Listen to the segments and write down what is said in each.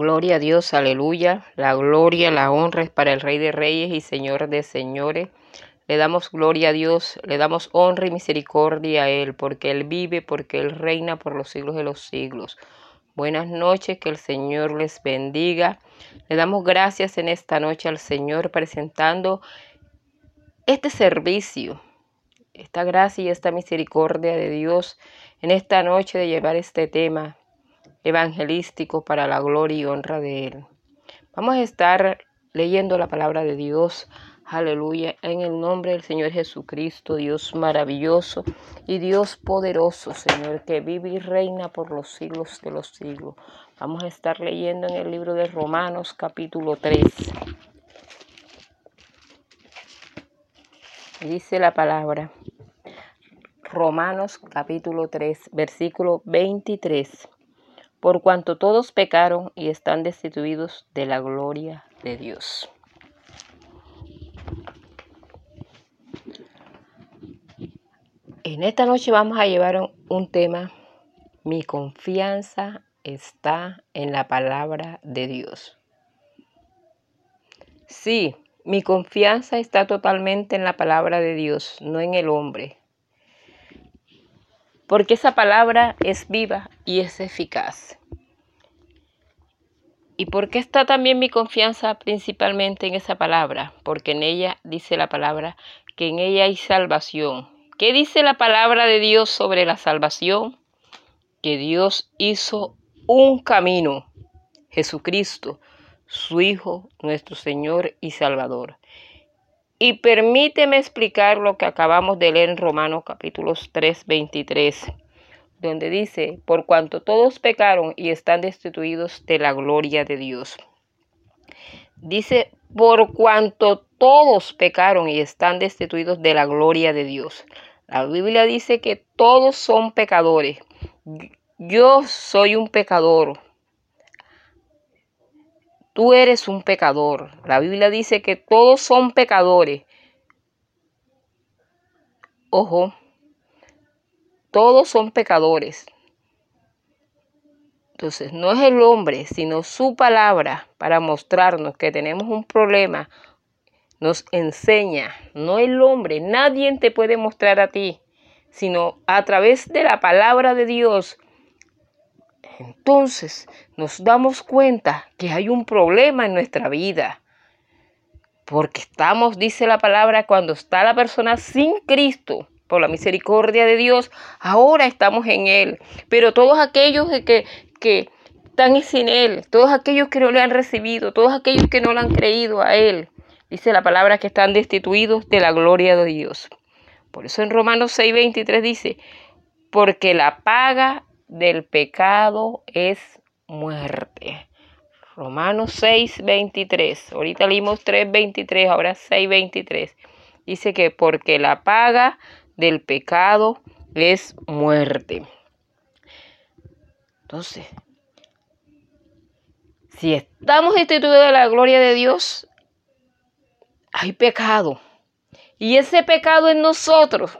Gloria a Dios, aleluya. La gloria, la honra es para el Rey de Reyes y Señor de Señores. Le damos gloria a Dios, le damos honra y misericordia a Él, porque Él vive, porque Él reina por los siglos de los siglos. Buenas noches, que el Señor les bendiga. Le damos gracias en esta noche al Señor presentando este servicio, esta gracia y esta misericordia de Dios en esta noche de llevar este tema evangelístico para la gloria y honra de Él. Vamos a estar leyendo la palabra de Dios. Aleluya, en el nombre del Señor Jesucristo, Dios maravilloso y Dios poderoso, Señor, que vive y reina por los siglos de los siglos. Vamos a estar leyendo en el libro de Romanos capítulo 3. Dice la palabra. Romanos capítulo 3, versículo 23 por cuanto todos pecaron y están destituidos de la gloria de Dios. En esta noche vamos a llevar un tema, mi confianza está en la palabra de Dios. Sí, mi confianza está totalmente en la palabra de Dios, no en el hombre porque esa palabra es viva y es eficaz. ¿Y por qué está también mi confianza principalmente en esa palabra? Porque en ella dice la palabra que en ella hay salvación. ¿Qué dice la palabra de Dios sobre la salvación? Que Dios hizo un camino, Jesucristo, su Hijo, nuestro Señor y Salvador. Y permíteme explicar lo que acabamos de leer en Romanos capítulos 3, 23, donde dice, por cuanto todos pecaron y están destituidos de la gloria de Dios. Dice, por cuanto todos pecaron y están destituidos de la gloria de Dios. La Biblia dice que todos son pecadores. Yo soy un pecador. Tú eres un pecador. La Biblia dice que todos son pecadores. Ojo, todos son pecadores. Entonces, no es el hombre, sino su palabra para mostrarnos que tenemos un problema. Nos enseña, no el hombre. Nadie te puede mostrar a ti, sino a través de la palabra de Dios entonces nos damos cuenta que hay un problema en nuestra vida. Porque estamos, dice la palabra, cuando está la persona sin Cristo, por la misericordia de Dios, ahora estamos en Él. Pero todos aquellos que, que están sin Él, todos aquellos que no le han recibido, todos aquellos que no le han creído a Él, dice la palabra que están destituidos de la gloria de Dios. Por eso en Romanos 6:23 dice, porque la paga del pecado es muerte. Romanos 6, 23. Ahorita leímos 3, 23, ahora 6, 23. Dice que porque la paga del pecado es muerte. Entonces, si estamos instituidos de la gloria de Dios, hay pecado. Y ese pecado en nosotros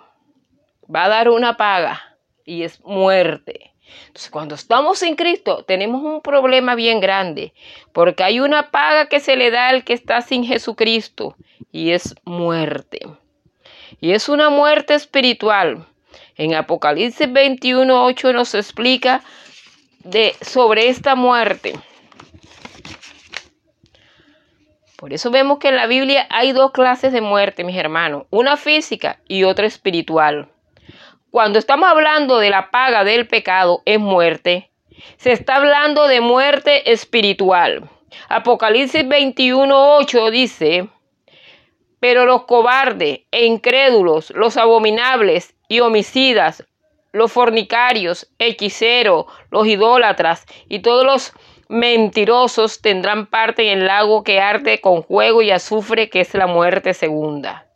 va a dar una paga y es muerte. Entonces, cuando estamos en Cristo, tenemos un problema bien grande, porque hay una paga que se le da al que está sin Jesucristo, y es muerte. Y es una muerte espiritual. En Apocalipsis 21, 8 nos explica de, sobre esta muerte. Por eso vemos que en la Biblia hay dos clases de muerte, mis hermanos, una física y otra espiritual. Cuando estamos hablando de la paga del pecado es muerte, se está hablando de muerte espiritual. Apocalipsis 21:8 dice, pero los cobardes e incrédulos, los abominables y homicidas, los fornicarios, hechiceros, los idólatras y todos los mentirosos tendrán parte en el lago que arde con fuego y azufre, que es la muerte segunda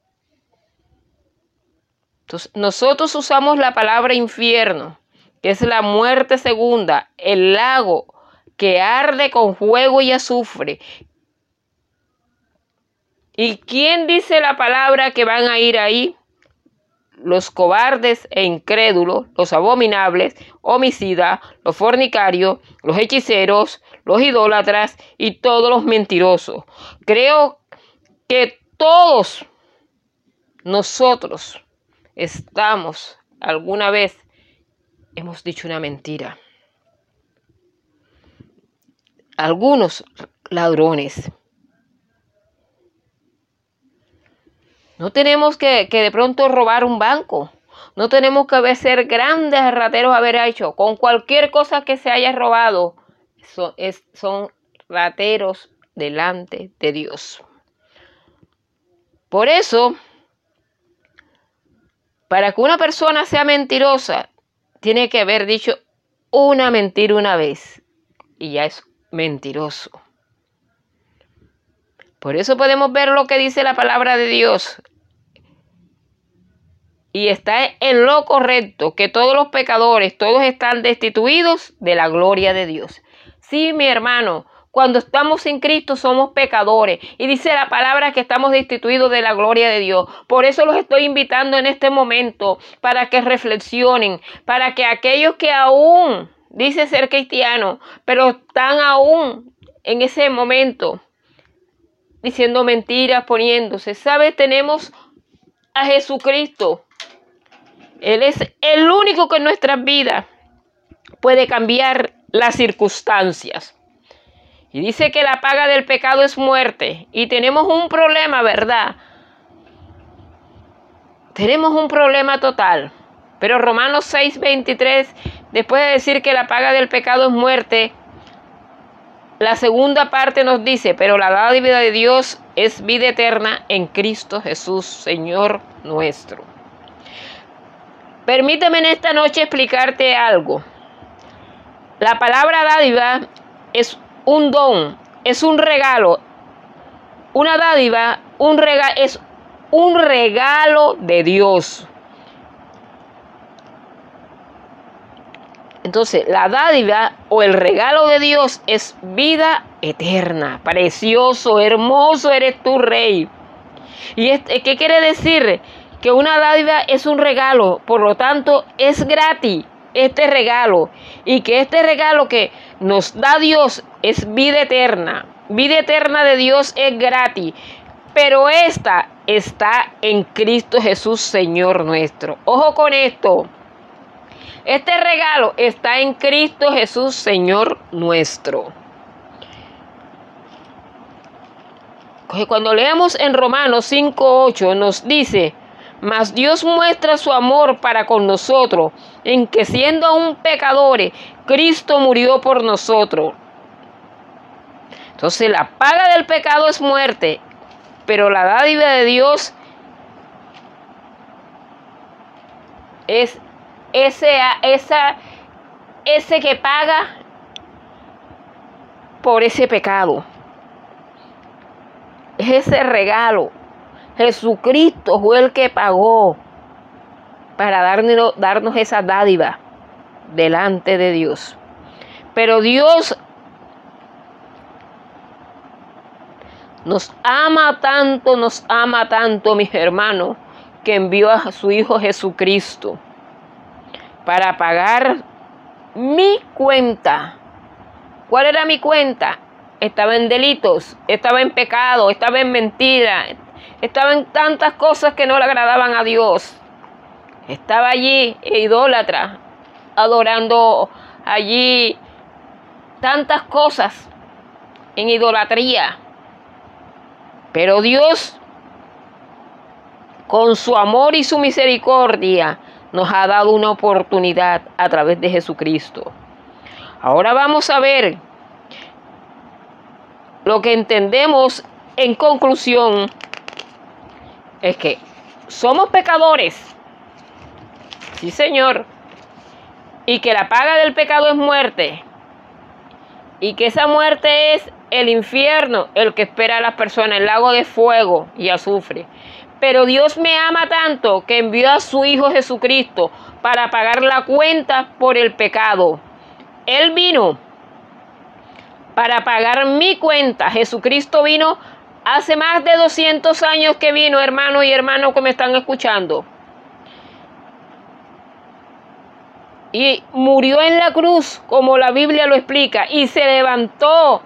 nosotros usamos la palabra infierno, que es la muerte segunda, el lago que arde con fuego y azufre. ¿Y quién dice la palabra que van a ir ahí? los cobardes e incrédulos, los abominables, homicidas, los fornicarios, los hechiceros, los idólatras y todos los mentirosos. Creo que todos nosotros estamos alguna vez hemos dicho una mentira. Algunos ladrones. No tenemos que, de pronto robar un banco. No tenemos que ser grandes rateros haber hecho. Con cualquier cosa que se haya robado, son, son rateros delante de Dios. Por eso, para que una persona sea mentirosa, tiene que haber dicho una mentira una vez y ya es mentiroso. Por eso podemos ver lo que dice la palabra de Dios. Y está en lo correcto, que todos los pecadores, todos están destituidos de la gloria de Dios. Sí, mi hermano, cuando estamos en Cristo somos pecadores. Y dice la palabra que estamos destituidos de la gloria de Dios. Por eso los estoy invitando en este momento para que reflexionen, para que aquellos que aún dice ser cristianos, pero están aún en ese momento diciendo mentiras, poniéndose. ¿Sabes? Tenemos a Jesucristo. Él es el único que en nuestras vidas puede cambiar las circunstancias. Y dice que la paga del pecado es muerte. Y tenemos un problema, ¿verdad? Tenemos un problema total. Pero Romanos 6:23, después de decir que la paga del pecado es muerte, la segunda parte nos dice, pero la dádiva de Dios es vida eterna en Cristo Jesús, Señor nuestro. Permíteme en esta noche explicarte algo. La palabra dádiva es un don, es un regalo. Una dádiva, un regalo, es un regalo de Dios. Entonces, la dádiva o el regalo de Dios es vida eterna. Precioso, hermoso eres tu rey. ¿Y este, qué quiere decir? Que una dádiva es un regalo, por lo tanto es gratis este regalo. Y que este regalo que nos da Dios es vida eterna. Vida eterna de Dios es gratis. Pero esta está en Cristo Jesús, Señor nuestro. Ojo con esto. Este regalo está en Cristo Jesús, Señor nuestro. Cuando leemos en Romanos 5.8 nos dice, mas Dios muestra su amor para con nosotros, en que siendo aún pecadores, Cristo murió por nosotros. Entonces la paga del pecado es muerte, pero la dádiva de Dios es ese, esa, ese que paga por ese pecado. Es ese regalo. Jesucristo fue el que pagó para darnos, esa dádiva delante de Dios. Pero Dios nos ama tanto, nos ama tanto, mis hermanos, que envió a su Hijo Jesucristo para pagar mi cuenta. ¿Cuál era mi cuenta? Estaba en delitos, estaba en pecado, estaba en mentira, estaba en tantas cosas que no le agradaban a Dios. Estaba allí idólatra, adorando allí tantas cosas en idolatría. Pero Dios, con su amor y su misericordia, nos ha dado una oportunidad a través de Jesucristo. Ahora vamos a ver lo que entendemos en conclusión es que somos pecadores. Sí, Señor. Y que la paga del pecado es muerte. Y que esa muerte es el infierno, el que espera a las personas, el lago de fuego y azufre. Pero Dios me ama tanto que envió a su Hijo Jesucristo para pagar la cuenta por el pecado. Él vino para pagar mi cuenta. Jesucristo vino hace más de 200 años que vino, hermano y hermano que me están escuchando. Y murió en la cruz, como la Biblia lo explica, y se levantó,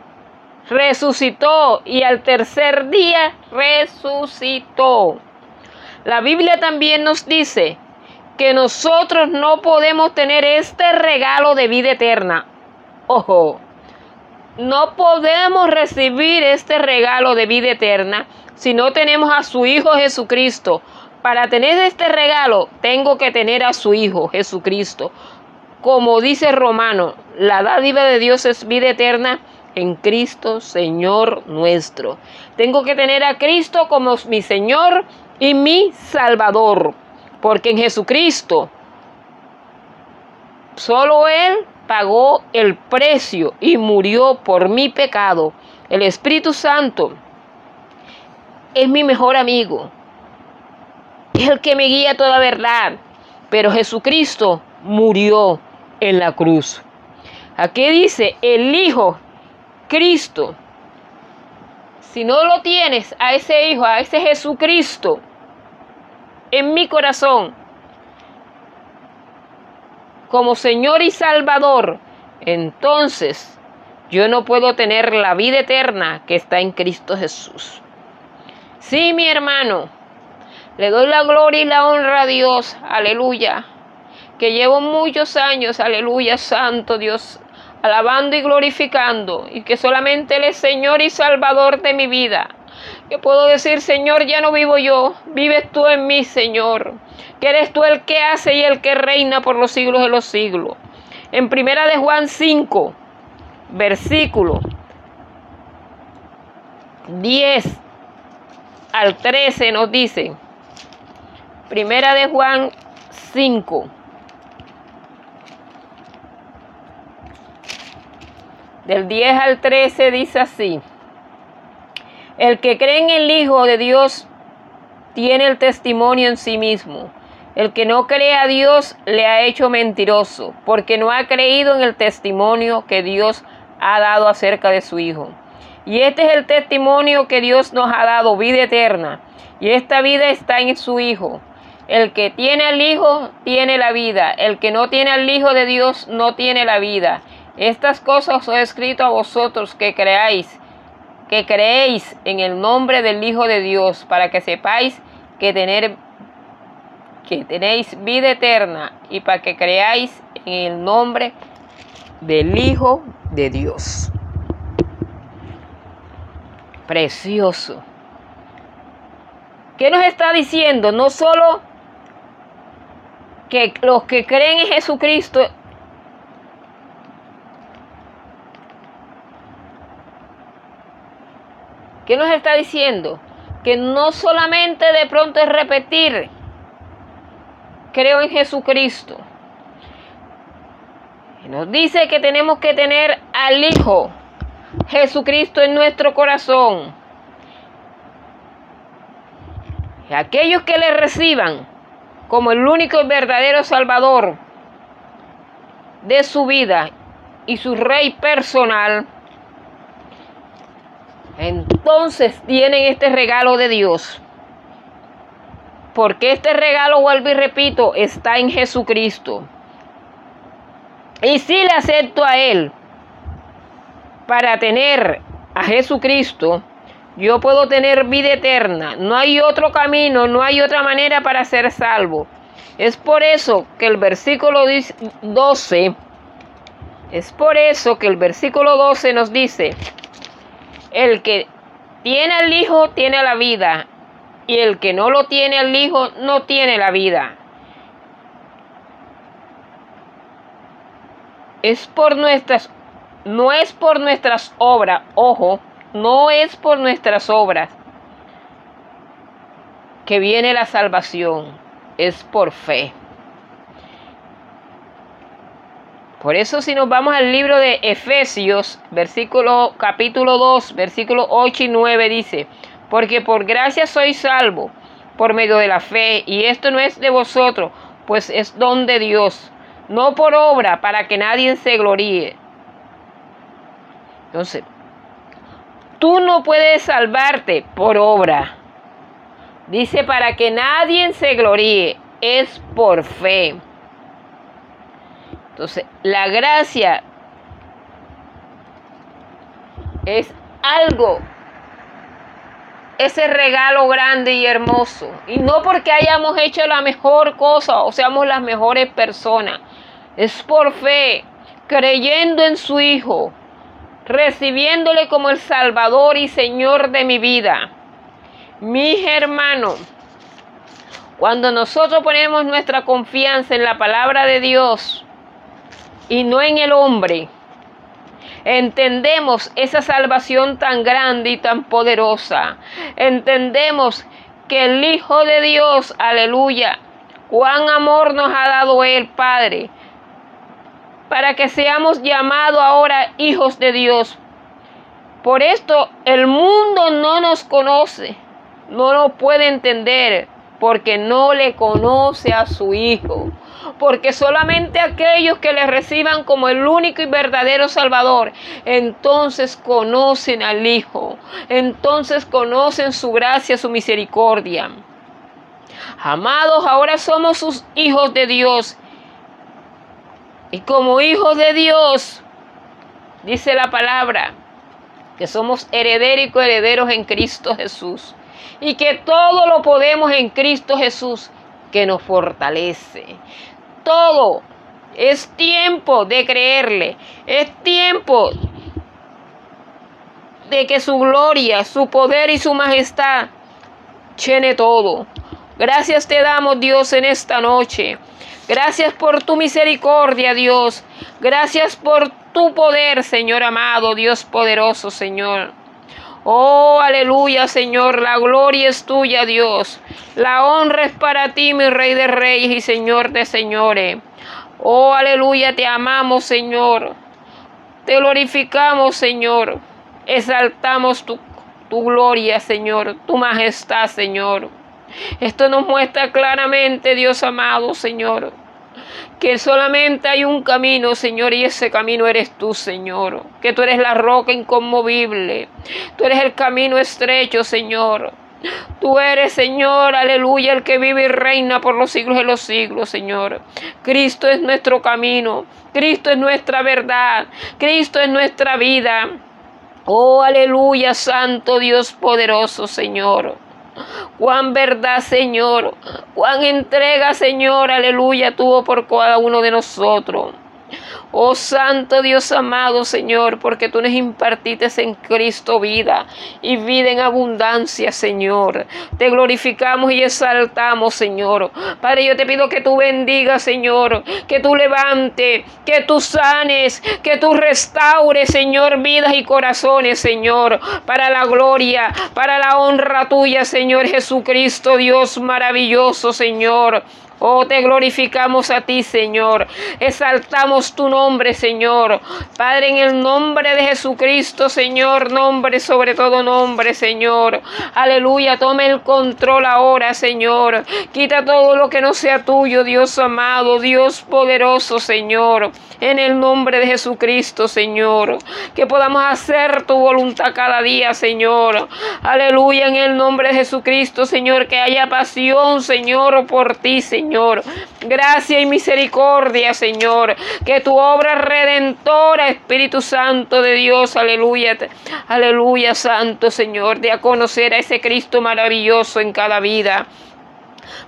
resucitó y al tercer día resucitó. La Biblia también nos dice que nosotros no podemos tener este regalo de vida eterna. Ojo, no podemos recibir este regalo de vida eterna si no tenemos a su Hijo Jesucristo. Para tener este regalo tengo que tener a su Hijo Jesucristo. Como dice Romano, la dádiva de Dios es vida eterna en Cristo Señor nuestro. Tengo que tener a Cristo como mi Señor y mi Salvador. Porque en Jesucristo solo Él pagó el precio y murió por mi pecado. El Espíritu Santo es mi mejor amigo. Es el que me guía toda verdad. Pero Jesucristo murió en la cruz. Aquí dice el Hijo Cristo. Si no lo tienes a ese Hijo, a ese Jesucristo, en mi corazón como Señor y Salvador, entonces yo no puedo tener la vida eterna que está en Cristo Jesús. Sí, mi hermano, le doy la gloria y la honra a Dios, aleluya, que llevo muchos años, aleluya, santo Dios, alabando y glorificando, y que solamente Él es Señor y Salvador de mi vida que puedo decir, Señor, ya no vivo yo, vives tú en mí, Señor, que eres tú el que hace y el que reina por los siglos de los siglos. En primera de Juan 5, versículo 10 al 13 nos dice, primera de Juan 5, del 10 al 13 dice así, el que cree en el Hijo de Dios tiene el testimonio en sí mismo. El que no cree a Dios le ha hecho mentiroso, porque no ha creído en el testimonio que Dios ha dado acerca de su Hijo. Y este es el testimonio que Dios nos ha dado, vida eterna. Y esta vida está en su Hijo. El que tiene al Hijo tiene la vida. El que no tiene al Hijo de Dios no tiene la vida. Estas cosas os he escrito a vosotros que creáis que creéis en el nombre del Hijo de Dios, para que sepáis que, que tenéis vida eterna y para que creáis en el nombre del Hijo de Dios. Precioso. ¿Qué nos está diciendo? No solo que los que creen en Jesucristo ¿Qué nos está diciendo? Que no solamente de pronto es repetir, creo en Jesucristo. Nos dice que tenemos que tener al Hijo Jesucristo en nuestro corazón. Y aquellos que le reciban como el único y verdadero Salvador de su vida y su Rey personal, entonces tienen este regalo de Dios. Porque este regalo, vuelvo y repito, está en Jesucristo. Y si le acepto a Él para tener a Jesucristo, yo puedo tener vida eterna. No hay otro camino, no hay otra manera para ser salvo. Es por eso que el versículo 12, es por eso que el versículo 12 nos dice, el que tiene al Hijo tiene la vida, y el que no lo tiene al Hijo no tiene la vida. Es por nuestras, no es por nuestras obras, ojo, no es por nuestras obras que viene la salvación, es por fe. Por eso si nos vamos al libro de Efesios, versículo capítulo 2, versículo 8 y 9 dice, porque por gracia soy salvo por medio de la fe, y esto no es de vosotros, pues es don de Dios, no por obra, para que nadie se gloríe. Entonces, tú no puedes salvarte por obra. Dice para que nadie se gloríe, es por fe. Entonces, la gracia es algo, ese regalo grande y hermoso. Y no porque hayamos hecho la mejor cosa o seamos las mejores personas. Es por fe, creyendo en su Hijo, recibiéndole como el Salvador y Señor de mi vida. Mis hermanos, cuando nosotros ponemos nuestra confianza en la palabra de Dios y no en el hombre, entendemos esa salvación tan grande y tan poderosa. Entendemos que el Hijo de Dios, aleluya, cuán amor nos ha dado el Padre, para que seamos llamados ahora hijos de Dios. Por esto el mundo no nos conoce, no lo puede entender, porque no le conoce a su Hijo. Porque solamente aquellos que le reciban como el único y verdadero Salvador, entonces conocen al Hijo, entonces conocen su gracia, su misericordia. Amados, ahora somos sus hijos de Dios. Y como hijos de Dios, dice la palabra, que somos herederos y coherederos en Cristo Jesús y que todo lo podemos en Cristo Jesús que nos fortalece. Todo es tiempo de creerle, es tiempo de que su gloria, su poder y su majestad llene todo. Gracias te damos Dios en esta noche. Gracias por tu misericordia, Dios. Gracias por tu poder, Señor amado, Dios poderoso, Señor. Oh, aleluya, Señor, la gloria es tuya, Dios. La honra es para ti, mi Rey de Reyes y Señor de Señores. Oh, aleluya, te amamos, Señor. Te glorificamos, Señor. Exaltamos tu, tu gloria, Señor, tu majestad, Señor. Esto nos muestra claramente, Dios amado, Señor que solamente hay un camino, Señor, y ese camino eres tú, Señor. Que tú eres la roca inconmovible. Tú eres el camino estrecho, Señor. Tú eres, Señor, aleluya, el que vive y reina por los siglos de los siglos, Señor. Cristo es nuestro camino. Cristo es nuestra verdad. Cristo es nuestra vida. Oh, aleluya, Santo Dios poderoso, Señor. Cuán verdad, Señor. Cuán entrega, Señor. Aleluya, tuvo por cada uno de nosotros. Oh Santo Dios amado Señor, porque tú nos impartiste en Cristo vida y vida en abundancia, Señor. Te glorificamos y exaltamos, Señor. Padre, yo te pido que tú bendigas, Señor, que tú levantes, que tú sanes, que tú restaures, Señor, vidas y corazones, Señor, para la gloria, para la honra tuya, Señor Jesucristo, Dios maravilloso, Señor. Oh, te glorificamos a ti, Señor. Exaltamos tu nombre, Señor. Padre, en el nombre de Jesucristo, Señor, nombre sobre todo nombre, Señor. Aleluya, tome el control ahora, Señor. Quita todo lo que no sea tuyo, Dios amado, Dios poderoso, Señor. En el nombre de Jesucristo, Señor. Que podamos hacer tu voluntad cada día, Señor. Aleluya, en el nombre de Jesucristo, Señor. Que haya pasión, Señor, por ti, Señor. Señor. Gracia y misericordia, Señor. Que tu obra redentora, Espíritu Santo de Dios, aleluya, aleluya, Santo Señor, de a conocer a ese Cristo maravilloso en cada vida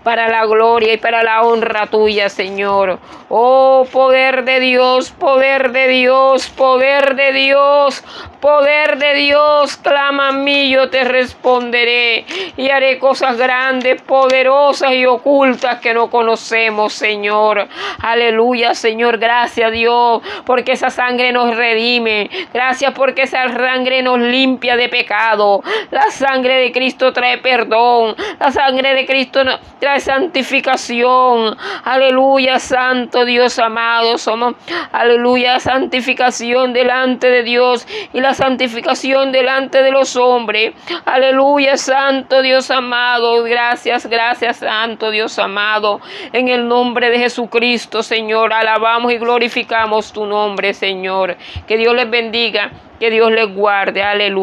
para la gloria y para la honra tuya, Señor. Oh, poder de Dios, poder de Dios, poder de Dios, poder de Dios, clama a mí, yo te responderé y haré cosas grandes, poderosas y ocultas que no conocemos, Señor. Aleluya, Señor, gracias Dios, porque esa sangre nos redime. Gracias porque esa sangre nos limpia de pecado. La sangre de Cristo trae perdón. La sangre de Cristo trae santificación. Aleluya, Santo Dios amado. Somos, aleluya, santificación delante de Dios y la santificación delante de los hombres. Aleluya, Santo Dios amado. Gracias, gracias, Santo Dios amado. En el nombre de Jesucristo, Señor, alabamos y glorificamos tu nombre, Señor. Que Dios les bendiga, que Dios les guarde. Aleluya.